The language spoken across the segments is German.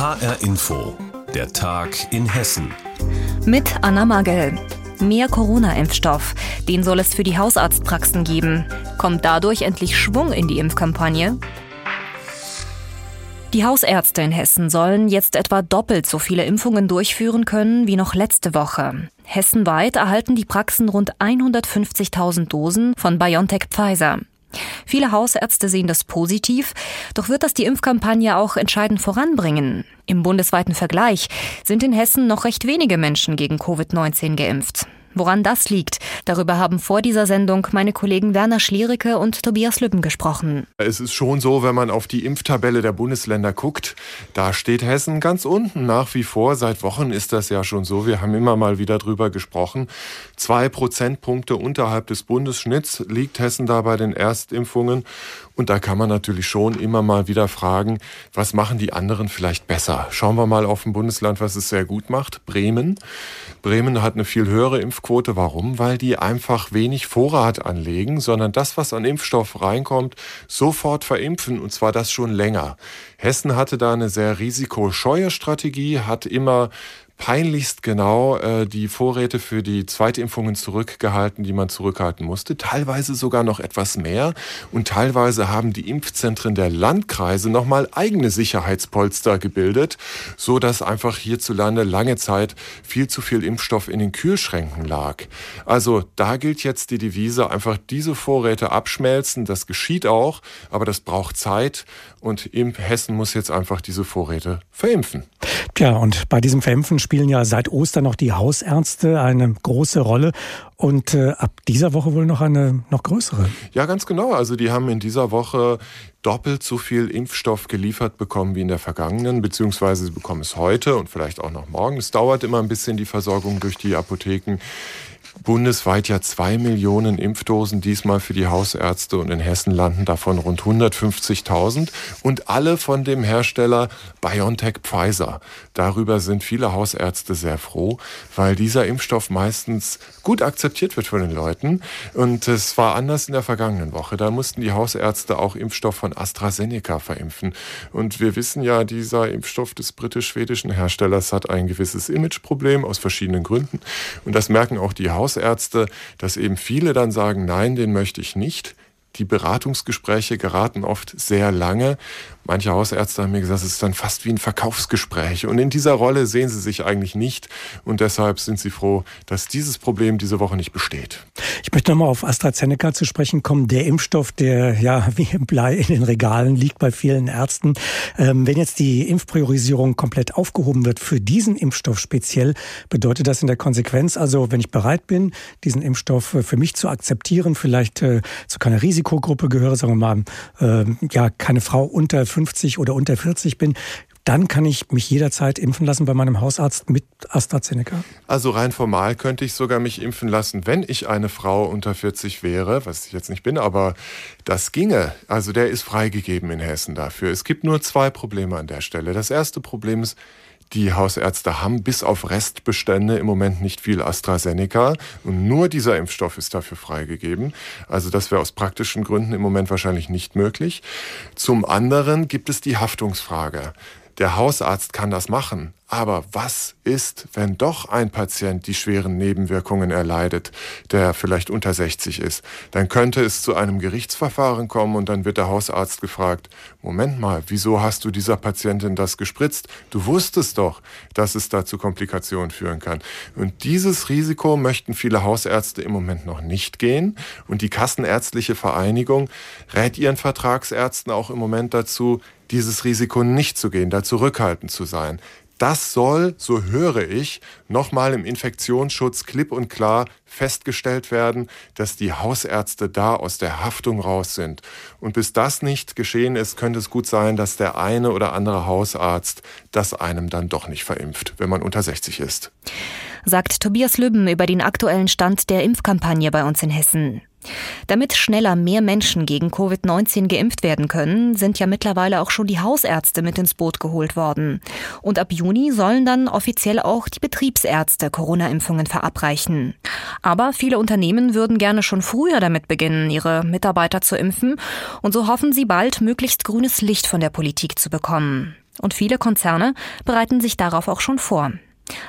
HR Info, der Tag in Hessen. Mit Anna Magel. Mehr Corona-Impfstoff. Den soll es für die Hausarztpraxen geben. Kommt dadurch endlich Schwung in die Impfkampagne? Die Hausärzte in Hessen sollen jetzt etwa doppelt so viele Impfungen durchführen können wie noch letzte Woche. Hessenweit erhalten die Praxen rund 150.000 Dosen von BioNTech Pfizer. Viele Hausärzte sehen das positiv, doch wird das die Impfkampagne auch entscheidend voranbringen. Im bundesweiten Vergleich sind in Hessen noch recht wenige Menschen gegen Covid-19 geimpft. Woran das liegt, darüber haben vor dieser Sendung meine Kollegen Werner Schliericke und Tobias Lübben gesprochen. Es ist schon so, wenn man auf die Impftabelle der Bundesländer guckt, da steht Hessen ganz unten nach wie vor. Seit Wochen ist das ja schon so. Wir haben immer mal wieder drüber gesprochen. Zwei Prozentpunkte unterhalb des Bundesschnitts liegt Hessen da bei den Erstimpfungen. Und da kann man natürlich schon immer mal wieder fragen, was machen die anderen vielleicht besser? Schauen wir mal auf ein Bundesland, was es sehr gut macht. Bremen. Bremen hat eine viel höhere Impfquote. Warum? Weil die einfach wenig Vorrat anlegen, sondern das, was an Impfstoff reinkommt, sofort verimpfen und zwar das schon länger. Hessen hatte da eine sehr risikoscheue Strategie, hat immer peinlichst genau äh, die Vorräte für die Zweitimpfungen zurückgehalten, die man zurückhalten musste. Teilweise sogar noch etwas mehr. Und teilweise haben die Impfzentren der Landkreise nochmal eigene Sicherheitspolster gebildet, so dass einfach hierzulande lange Zeit viel zu viel Impfstoff in den Kühlschränken lag. Also da gilt jetzt die Devise, einfach diese Vorräte abschmelzen. Das geschieht auch, aber das braucht Zeit. Und Hessen muss jetzt einfach diese Vorräte verimpfen. Tja, und bei diesem Verimpfen spielen ja seit Ostern noch die Hausärzte eine große Rolle und äh, ab dieser Woche wohl noch eine noch größere. Ja, ganz genau. Also die haben in dieser Woche doppelt so viel Impfstoff geliefert bekommen wie in der vergangenen, beziehungsweise sie bekommen es heute und vielleicht auch noch morgen. Es dauert immer ein bisschen die Versorgung durch die Apotheken bundesweit ja zwei Millionen Impfdosen diesmal für die Hausärzte und in Hessen landen davon rund 150.000 und alle von dem Hersteller BioNTech Pfizer. Darüber sind viele Hausärzte sehr froh, weil dieser Impfstoff meistens gut akzeptiert wird von den Leuten und es war anders in der vergangenen Woche. Da mussten die Hausärzte auch Impfstoff von AstraZeneca verimpfen und wir wissen ja, dieser Impfstoff des britisch-schwedischen Herstellers hat ein gewisses Imageproblem aus verschiedenen Gründen und das merken auch die Hausärzte Hausärzte, dass eben viele dann sagen, nein, den möchte ich nicht. Die Beratungsgespräche geraten oft sehr lange Manche Hausärzte haben mir gesagt, es ist dann fast wie ein Verkaufsgespräch. Und in dieser Rolle sehen sie sich eigentlich nicht. Und deshalb sind sie froh, dass dieses Problem diese Woche nicht besteht. Ich möchte nochmal auf AstraZeneca zu sprechen kommen. Der Impfstoff, der ja wie im Blei in den Regalen liegt bei vielen Ärzten. Ähm, wenn jetzt die Impfpriorisierung komplett aufgehoben wird für diesen Impfstoff speziell, bedeutet das in der Konsequenz, also wenn ich bereit bin, diesen Impfstoff für mich zu akzeptieren, vielleicht äh, zu keiner Risikogruppe gehöre, sagen wir mal, äh, ja, keine Frau unter 50 oder unter 40 bin, dann kann ich mich jederzeit impfen lassen bei meinem Hausarzt mit AstraZeneca? Also rein formal könnte ich sogar mich impfen lassen, wenn ich eine Frau unter 40 wäre, was ich jetzt nicht bin, aber das ginge. Also der ist freigegeben in Hessen dafür. Es gibt nur zwei Probleme an der Stelle. Das erste Problem ist, die Hausärzte haben bis auf Restbestände im Moment nicht viel AstraZeneca und nur dieser Impfstoff ist dafür freigegeben. Also das wäre aus praktischen Gründen im Moment wahrscheinlich nicht möglich. Zum anderen gibt es die Haftungsfrage. Der Hausarzt kann das machen. Aber was ist, wenn doch ein Patient die schweren Nebenwirkungen erleidet, der vielleicht unter 60 ist? Dann könnte es zu einem Gerichtsverfahren kommen und dann wird der Hausarzt gefragt, Moment mal, wieso hast du dieser Patientin das gespritzt? Du wusstest doch, dass es da zu Komplikationen führen kann. Und dieses Risiko möchten viele Hausärzte im Moment noch nicht gehen. Und die Kassenärztliche Vereinigung rät ihren Vertragsärzten auch im Moment dazu, dieses Risiko nicht zu gehen, da zurückhaltend zu sein. Das soll, so höre ich, nochmal im Infektionsschutz klipp und klar festgestellt werden, dass die Hausärzte da aus der Haftung raus sind. Und bis das nicht geschehen ist, könnte es gut sein, dass der eine oder andere Hausarzt das einem dann doch nicht verimpft, wenn man unter 60 ist. Sagt Tobias Lübben über den aktuellen Stand der Impfkampagne bei uns in Hessen. Damit schneller mehr Menschen gegen Covid-19 geimpft werden können, sind ja mittlerweile auch schon die Hausärzte mit ins Boot geholt worden. Und ab Juni sollen dann offiziell auch die Betriebsärzte Corona-Impfungen verabreichen. Aber viele Unternehmen würden gerne schon früher damit beginnen, ihre Mitarbeiter zu impfen. Und so hoffen sie bald, möglichst grünes Licht von der Politik zu bekommen. Und viele Konzerne bereiten sich darauf auch schon vor.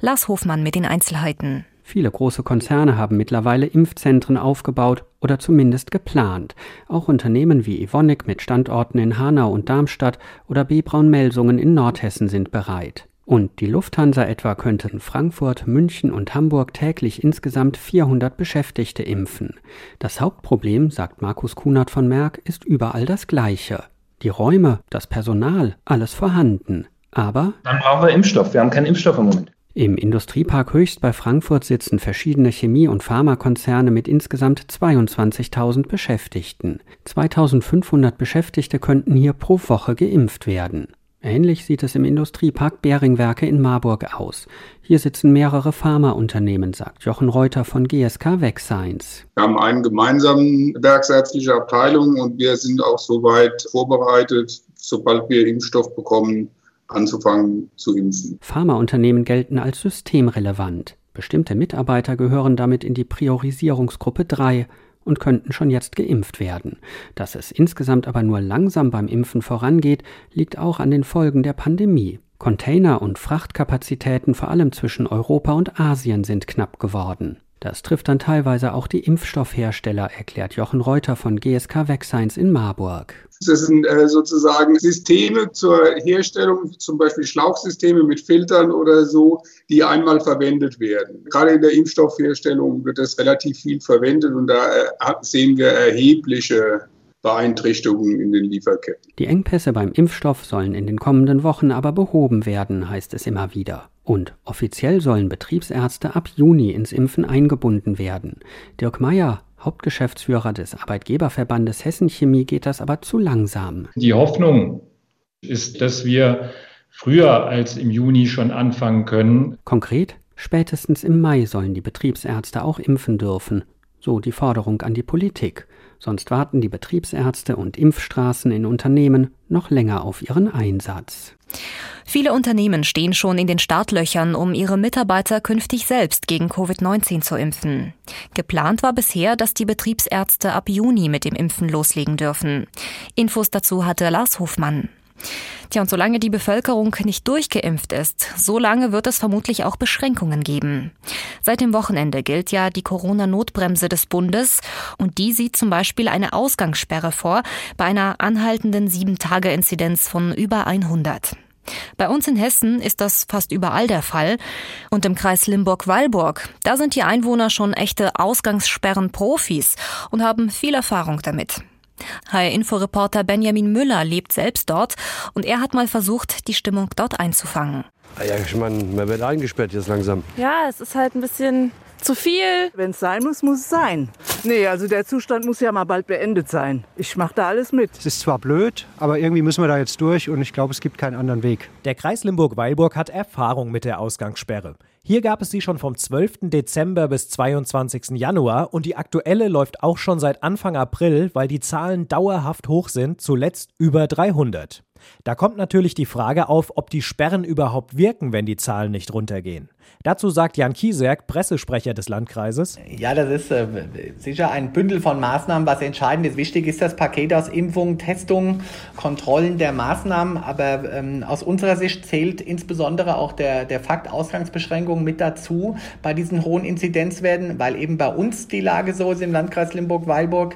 Lars Hofmann mit den Einzelheiten. Viele große Konzerne haben mittlerweile Impfzentren aufgebaut oder zumindest geplant. Auch Unternehmen wie Evonik mit Standorten in Hanau und Darmstadt oder B. Braun-Melsungen in Nordhessen sind bereit. Und die Lufthansa etwa könnte in Frankfurt, München und Hamburg täglich insgesamt 400 Beschäftigte impfen. Das Hauptproblem, sagt Markus Kunert von Merck, ist überall das gleiche. Die Räume, das Personal, alles vorhanden. Aber dann brauchen wir Impfstoff. Wir haben keinen Impfstoff im Moment. Im Industriepark Höchst bei Frankfurt sitzen verschiedene Chemie- und Pharmakonzerne mit insgesamt 22.000 Beschäftigten. 2.500 Beschäftigte könnten hier pro Woche geimpft werden. Ähnlich sieht es im Industriepark Beringwerke in Marburg aus. Hier sitzen mehrere Pharmaunternehmen, sagt Jochen Reuter von GSK VegScience. Wir haben eine gemeinsame werksärztliche Abteilung und wir sind auch soweit vorbereitet, sobald wir Impfstoff bekommen, anzufangen zu impfen. Pharmaunternehmen gelten als systemrelevant. Bestimmte Mitarbeiter gehören damit in die Priorisierungsgruppe 3 und könnten schon jetzt geimpft werden. Dass es insgesamt aber nur langsam beim Impfen vorangeht, liegt auch an den Folgen der Pandemie. Container- und Frachtkapazitäten vor allem zwischen Europa und Asien sind knapp geworden. Das trifft dann teilweise auch die Impfstoffhersteller, erklärt Jochen Reuter von GSK VegScience in Marburg. Das sind äh, sozusagen Systeme zur Herstellung, zum Beispiel Schlauchsysteme mit Filtern oder so, die einmal verwendet werden. Gerade in der Impfstoffherstellung wird das relativ viel verwendet und da äh, sehen wir erhebliche Beeinträchtigungen in den Lieferketten. Die Engpässe beim Impfstoff sollen in den kommenden Wochen aber behoben werden, heißt es immer wieder. Und offiziell sollen Betriebsärzte ab Juni ins Impfen eingebunden werden. Dirk Meyer, Hauptgeschäftsführer des Arbeitgeberverbandes Hessen Chemie, geht das aber zu langsam. Die Hoffnung ist, dass wir früher als im Juni schon anfangen können. Konkret, spätestens im Mai sollen die Betriebsärzte auch impfen dürfen. So die Forderung an die Politik. Sonst warten die Betriebsärzte und Impfstraßen in Unternehmen noch länger auf ihren Einsatz. Viele Unternehmen stehen schon in den Startlöchern, um ihre Mitarbeiter künftig selbst gegen Covid-19 zu impfen. Geplant war bisher, dass die Betriebsärzte ab Juni mit dem Impfen loslegen dürfen. Infos dazu hatte Lars Hofmann. Tja, und solange die Bevölkerung nicht durchgeimpft ist, solange wird es vermutlich auch Beschränkungen geben. Seit dem Wochenende gilt ja die Corona-Notbremse des Bundes und die sieht zum Beispiel eine Ausgangssperre vor bei einer anhaltenden 7-Tage-Inzidenz von über 100. Bei uns in Hessen ist das fast überall der Fall. Und im Kreis Limburg-Weilburg, da sind die Einwohner schon echte Ausgangssperren-Profis und haben viel Erfahrung damit. HR-Inforeporter Benjamin Müller lebt selbst dort und er hat mal versucht, die Stimmung dort einzufangen. Ja, ich meine, man wird eingesperrt jetzt langsam. Ja, es ist halt ein bisschen zu viel. Wenn es sein muss, muss es sein. Nee, also der Zustand muss ja mal bald beendet sein. Ich mache da alles mit. Es ist zwar blöd, aber irgendwie müssen wir da jetzt durch und ich glaube, es gibt keinen anderen Weg. Der Kreis Limburg-Weilburg hat Erfahrung mit der Ausgangssperre. Hier gab es sie schon vom 12. Dezember bis 22. Januar und die aktuelle läuft auch schon seit Anfang April, weil die Zahlen dauerhaft hoch sind, zuletzt über 300. Da kommt natürlich die Frage auf, ob die Sperren überhaupt wirken, wenn die Zahlen nicht runtergehen. Dazu sagt Jan Kieserk, Pressesprecher des Landkreises. Ja, das ist äh, sicher ein Bündel von Maßnahmen, was entscheidend ist. Wichtig ist das Paket aus Impfung, Testung, Kontrollen der Maßnahmen. Aber ähm, aus unserer Sicht zählt insbesondere auch der, der Fakt Ausgangsbeschränkungen mit dazu bei diesen hohen Inzidenzwerten, weil eben bei uns die Lage so ist im Landkreis Limburg-Weilburg,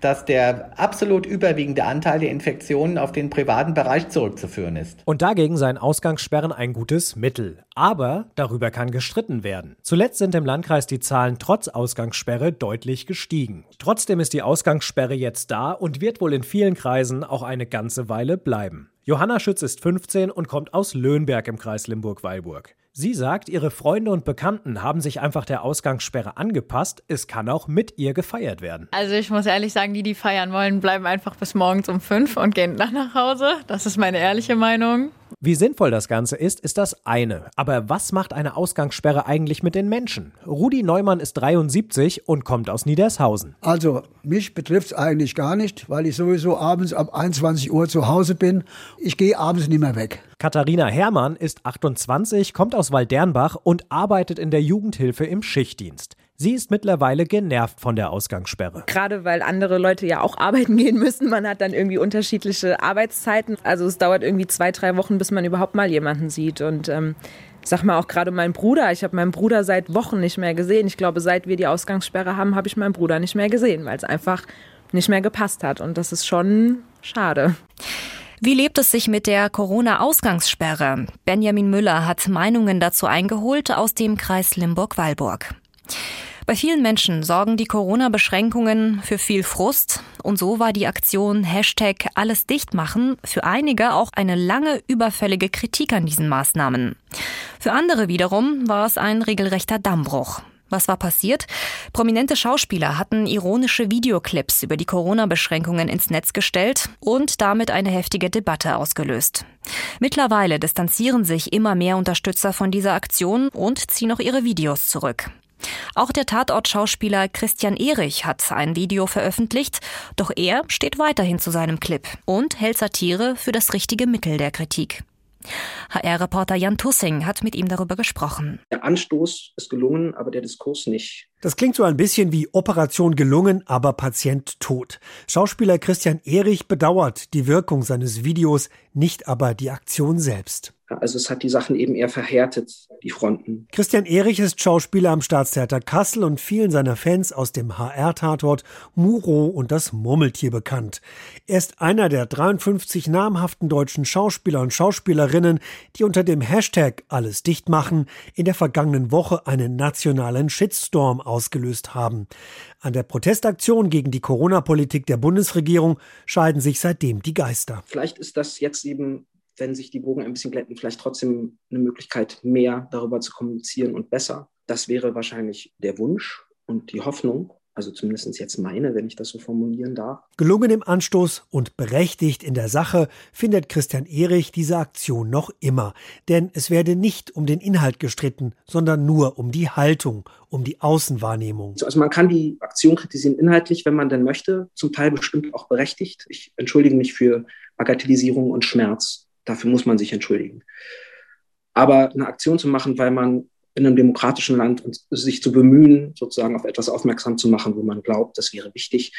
dass der absolut überwiegende Anteil der Infektionen auf den privaten Bereich zurückzuführen ist. Und dagegen seien Ausgangssperren ein gutes Mittel. Aber darüber kann gestritten werden. Zuletzt sind im Landkreis die Zahlen trotz Ausgangssperre deutlich gestiegen. Trotzdem ist die Ausgangssperre jetzt da und wird wohl in vielen Kreisen auch eine ganze Weile bleiben. Johanna Schütz ist 15 und kommt aus Löhnberg im Kreis Limburg-Weilburg. Sie sagt, ihre Freunde und Bekannten haben sich einfach der Ausgangssperre angepasst. Es kann auch mit ihr gefeiert werden. Also ich muss ehrlich sagen, die, die feiern wollen, bleiben einfach bis morgens um fünf und gehen dann nach Hause. Das ist meine ehrliche Meinung. Wie sinnvoll das Ganze ist, ist das eine. Aber was macht eine Ausgangssperre eigentlich mit den Menschen? Rudi Neumann ist 73 und kommt aus Niedershausen. Also, mich betrifft es eigentlich gar nicht, weil ich sowieso abends ab 21 Uhr zu Hause bin. Ich gehe abends nicht mehr weg. Katharina Herrmann ist 28, kommt aus Waldernbach und arbeitet in der Jugendhilfe im Schichtdienst. Sie ist mittlerweile genervt von der Ausgangssperre. Gerade weil andere Leute ja auch arbeiten gehen müssen. Man hat dann irgendwie unterschiedliche Arbeitszeiten. Also es dauert irgendwie zwei, drei Wochen, bis man überhaupt mal jemanden sieht. Und ähm, sag mal auch gerade mein Bruder. Ich habe meinen Bruder seit Wochen nicht mehr gesehen. Ich glaube, seit wir die Ausgangssperre haben, habe ich meinen Bruder nicht mehr gesehen, weil es einfach nicht mehr gepasst hat. Und das ist schon schade. Wie lebt es sich mit der Corona-Ausgangssperre? Benjamin Müller hat Meinungen dazu eingeholt aus dem Kreis Limburg-Weilburg. Bei vielen Menschen sorgen die Corona-Beschränkungen für viel Frust und so war die Aktion Hashtag alles dicht machen für einige auch eine lange überfällige Kritik an diesen Maßnahmen. Für andere wiederum war es ein regelrechter Dammbruch. Was war passiert? Prominente Schauspieler hatten ironische Videoclips über die Corona-Beschränkungen ins Netz gestellt und damit eine heftige Debatte ausgelöst. Mittlerweile distanzieren sich immer mehr Unterstützer von dieser Aktion und ziehen auch ihre Videos zurück. Auch der Tatort-Schauspieler Christian Erich hat ein Video veröffentlicht, doch er steht weiterhin zu seinem Clip und hält Satire für das richtige Mittel der Kritik. HR-Reporter Jan Tussing hat mit ihm darüber gesprochen. Der Anstoß ist gelungen, aber der Diskurs nicht. Das klingt so ein bisschen wie Operation gelungen, aber Patient tot. Schauspieler Christian Erich bedauert die Wirkung seines Videos, nicht aber die Aktion selbst. Also es hat die Sachen eben eher verhärtet, die Fronten. Christian Erich ist Schauspieler am Staatstheater Kassel und vielen seiner Fans aus dem HR-Tatort Muro und das Murmeltier bekannt. Er ist einer der 53 namhaften deutschen Schauspieler und Schauspielerinnen, die unter dem Hashtag alles dicht machen in der vergangenen Woche einen nationalen Shitstorm ausgelöst haben. An der Protestaktion gegen die Corona-Politik der Bundesregierung scheiden sich seitdem die Geister. Vielleicht ist das jetzt eben wenn sich die Bogen ein bisschen glätten, vielleicht trotzdem eine Möglichkeit, mehr darüber zu kommunizieren und besser. Das wäre wahrscheinlich der Wunsch und die Hoffnung also zumindest jetzt meine, wenn ich das so formulieren darf. Gelungen im Anstoß und berechtigt in der Sache findet Christian Erich diese Aktion noch immer. Denn es werde nicht um den Inhalt gestritten, sondern nur um die Haltung, um die Außenwahrnehmung. Also man kann die Aktion kritisieren inhaltlich, wenn man denn möchte, zum Teil bestimmt auch berechtigt. Ich entschuldige mich für Bagatellisierung und Schmerz. Dafür muss man sich entschuldigen. Aber eine Aktion zu machen, weil man in einem demokratischen Land sich zu bemühen, sozusagen auf etwas aufmerksam zu machen, wo man glaubt, das wäre wichtig,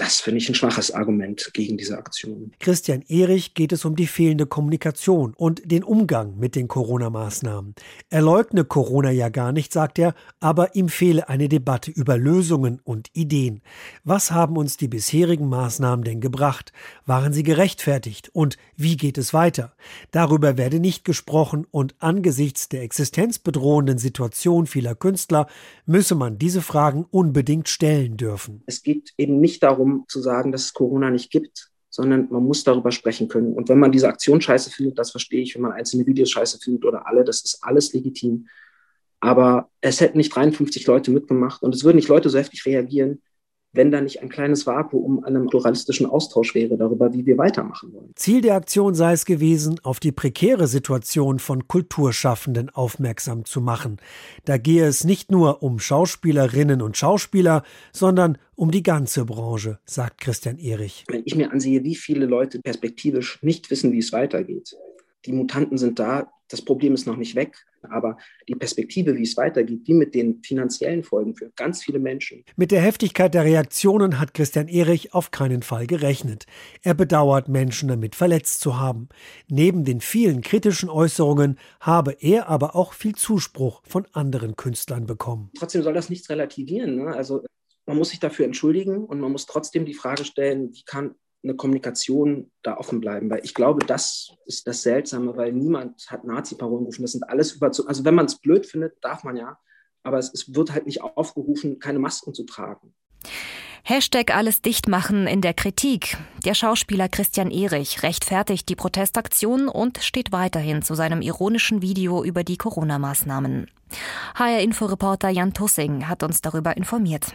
das finde ich ein schwaches Argument gegen diese Aktion. Christian Erich geht es um die fehlende Kommunikation und den Umgang mit den Corona-Maßnahmen. Er leugne Corona ja gar nicht, sagt er, aber ihm fehle eine Debatte über Lösungen und Ideen. Was haben uns die bisherigen Maßnahmen denn gebracht? Waren sie gerechtfertigt? Und wie geht es weiter? Darüber werde nicht gesprochen und angesichts der existenzbedrohenden Situation vieler Künstler müsse man diese Fragen unbedingt stellen dürfen. Es geht eben nicht darum, darum zu sagen, dass es Corona nicht gibt, sondern man muss darüber sprechen können. Und wenn man diese Aktion scheiße findet, das verstehe ich, wenn man einzelne Videos scheiße findet oder alle, das ist alles legitim. Aber es hätten nicht 53 Leute mitgemacht und es würden nicht Leute so heftig reagieren, wenn da nicht ein kleines Vakuum an einem pluralistischen Austausch wäre darüber, wie wir weitermachen wollen. Ziel der Aktion sei es gewesen, auf die prekäre Situation von Kulturschaffenden aufmerksam zu machen. Da gehe es nicht nur um Schauspielerinnen und Schauspieler, sondern um die ganze Branche, sagt Christian Erich. Wenn ich mir ansehe, wie viele Leute perspektivisch nicht wissen, wie es weitergeht, die Mutanten sind da, das Problem ist noch nicht weg, aber die Perspektive, wie es weitergeht, die mit den finanziellen Folgen für ganz viele Menschen. Mit der Heftigkeit der Reaktionen hat Christian Erich auf keinen Fall gerechnet. Er bedauert, Menschen damit verletzt zu haben. Neben den vielen kritischen Äußerungen habe er aber auch viel Zuspruch von anderen Künstlern bekommen. Trotzdem soll das nichts relativieren. Ne? Also man muss sich dafür entschuldigen und man muss trotzdem die Frage stellen, wie kann eine Kommunikation da offen bleiben, weil ich glaube, das ist das Seltsame, weil niemand hat Nazi-Parolen gerufen. Das sind alles überzogen. Also wenn man es blöd findet, darf man ja, aber es, es wird halt nicht aufgerufen, keine Masken zu tragen. Hashtag alles dicht machen in der Kritik. Der Schauspieler Christian Erich rechtfertigt die Protestaktion und steht weiterhin zu seinem ironischen Video über die Corona-Maßnahmen. HR-Inforeporter Jan Tussing hat uns darüber informiert.